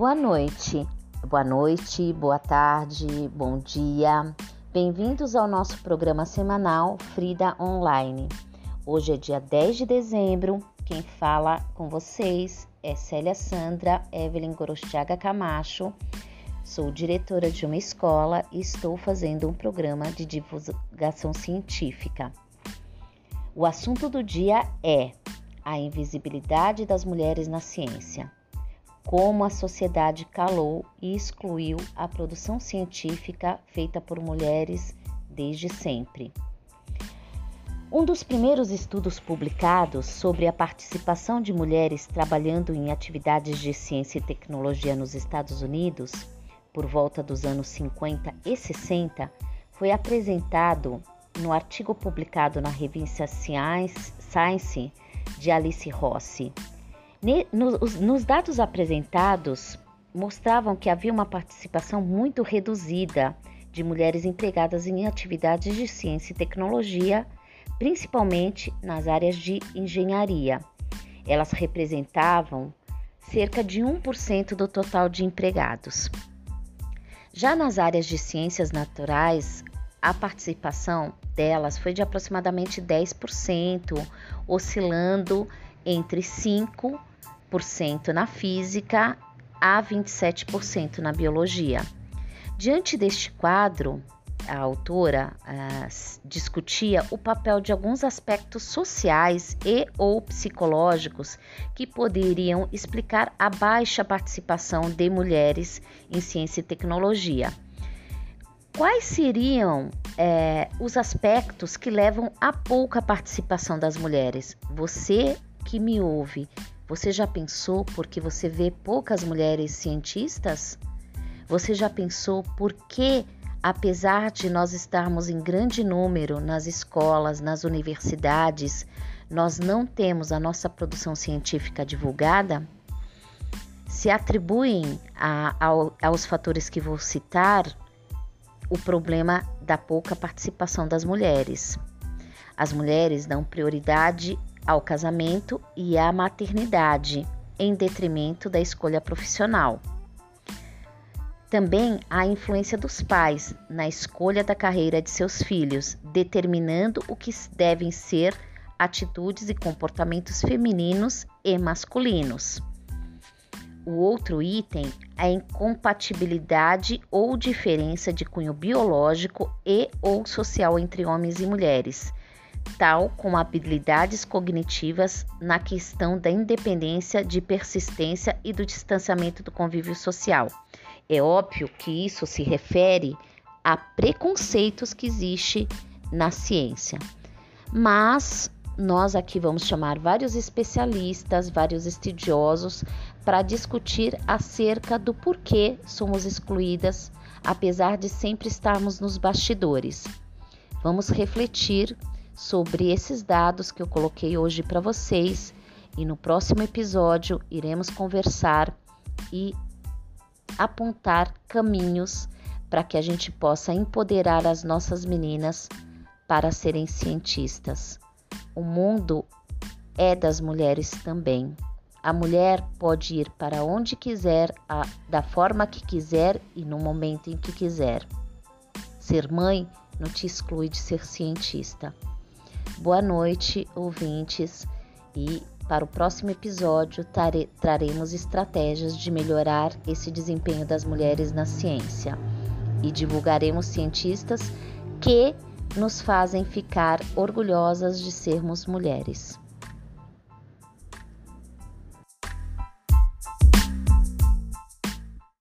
Boa noite, boa noite, boa tarde, bom dia. Bem-vindos ao nosso programa semanal Frida Online. Hoje é dia 10 de dezembro. Quem fala com vocês é Célia Sandra Evelyn Gorostiaga Camacho. Sou diretora de uma escola e estou fazendo um programa de divulgação científica. O assunto do dia é a invisibilidade das mulheres na ciência. Como a sociedade calou e excluiu a produção científica feita por mulheres desde sempre. Um dos primeiros estudos publicados sobre a participação de mulheres trabalhando em atividades de ciência e tecnologia nos Estados Unidos, por volta dos anos 50 e 60, foi apresentado no artigo publicado na revista Science, Science de Alice Rossi. Nos dados apresentados, mostravam que havia uma participação muito reduzida de mulheres empregadas em atividades de ciência e tecnologia, principalmente nas áreas de engenharia. Elas representavam cerca de 1% do total de empregados. Já nas áreas de ciências naturais, a participação delas foi de aproximadamente 10%, oscilando entre 5% na física a 27% na biologia. Diante deste quadro, a autora uh, discutia o papel de alguns aspectos sociais e ou psicológicos que poderiam explicar a baixa participação de mulheres em ciência e tecnologia. Quais seriam é, os aspectos que levam a pouca participação das mulheres? Você que me ouve, você já pensou porque você vê poucas mulheres cientistas? Você já pensou por que, apesar de nós estarmos em grande número nas escolas, nas universidades, nós não temos a nossa produção científica divulgada? Se atribuem a, a, aos fatores que vou citar o problema da pouca participação das mulheres. As mulheres dão prioridade ao casamento e à maternidade, em detrimento da escolha profissional. Também a influência dos pais na escolha da carreira de seus filhos, determinando o que devem ser atitudes e comportamentos femininos e masculinos. O outro item é a incompatibilidade ou diferença de cunho biológico e ou social entre homens e mulheres, tal como habilidades cognitivas na questão da independência, de persistência e do distanciamento do convívio social. É óbvio que isso se refere a preconceitos que existe na ciência. Mas nós aqui vamos chamar vários especialistas, vários estudiosos para discutir acerca do porquê somos excluídas, apesar de sempre estarmos nos bastidores. Vamos refletir sobre esses dados que eu coloquei hoje para vocês e no próximo episódio iremos conversar e apontar caminhos para que a gente possa empoderar as nossas meninas para serem cientistas. O mundo é das mulheres também. A mulher pode ir para onde quiser, a, da forma que quiser e no momento em que quiser. Ser mãe não te exclui de ser cientista. Boa noite, ouvintes, e para o próximo episódio traremos estratégias de melhorar esse desempenho das mulheres na ciência e divulgaremos cientistas que nos fazem ficar orgulhosas de sermos mulheres.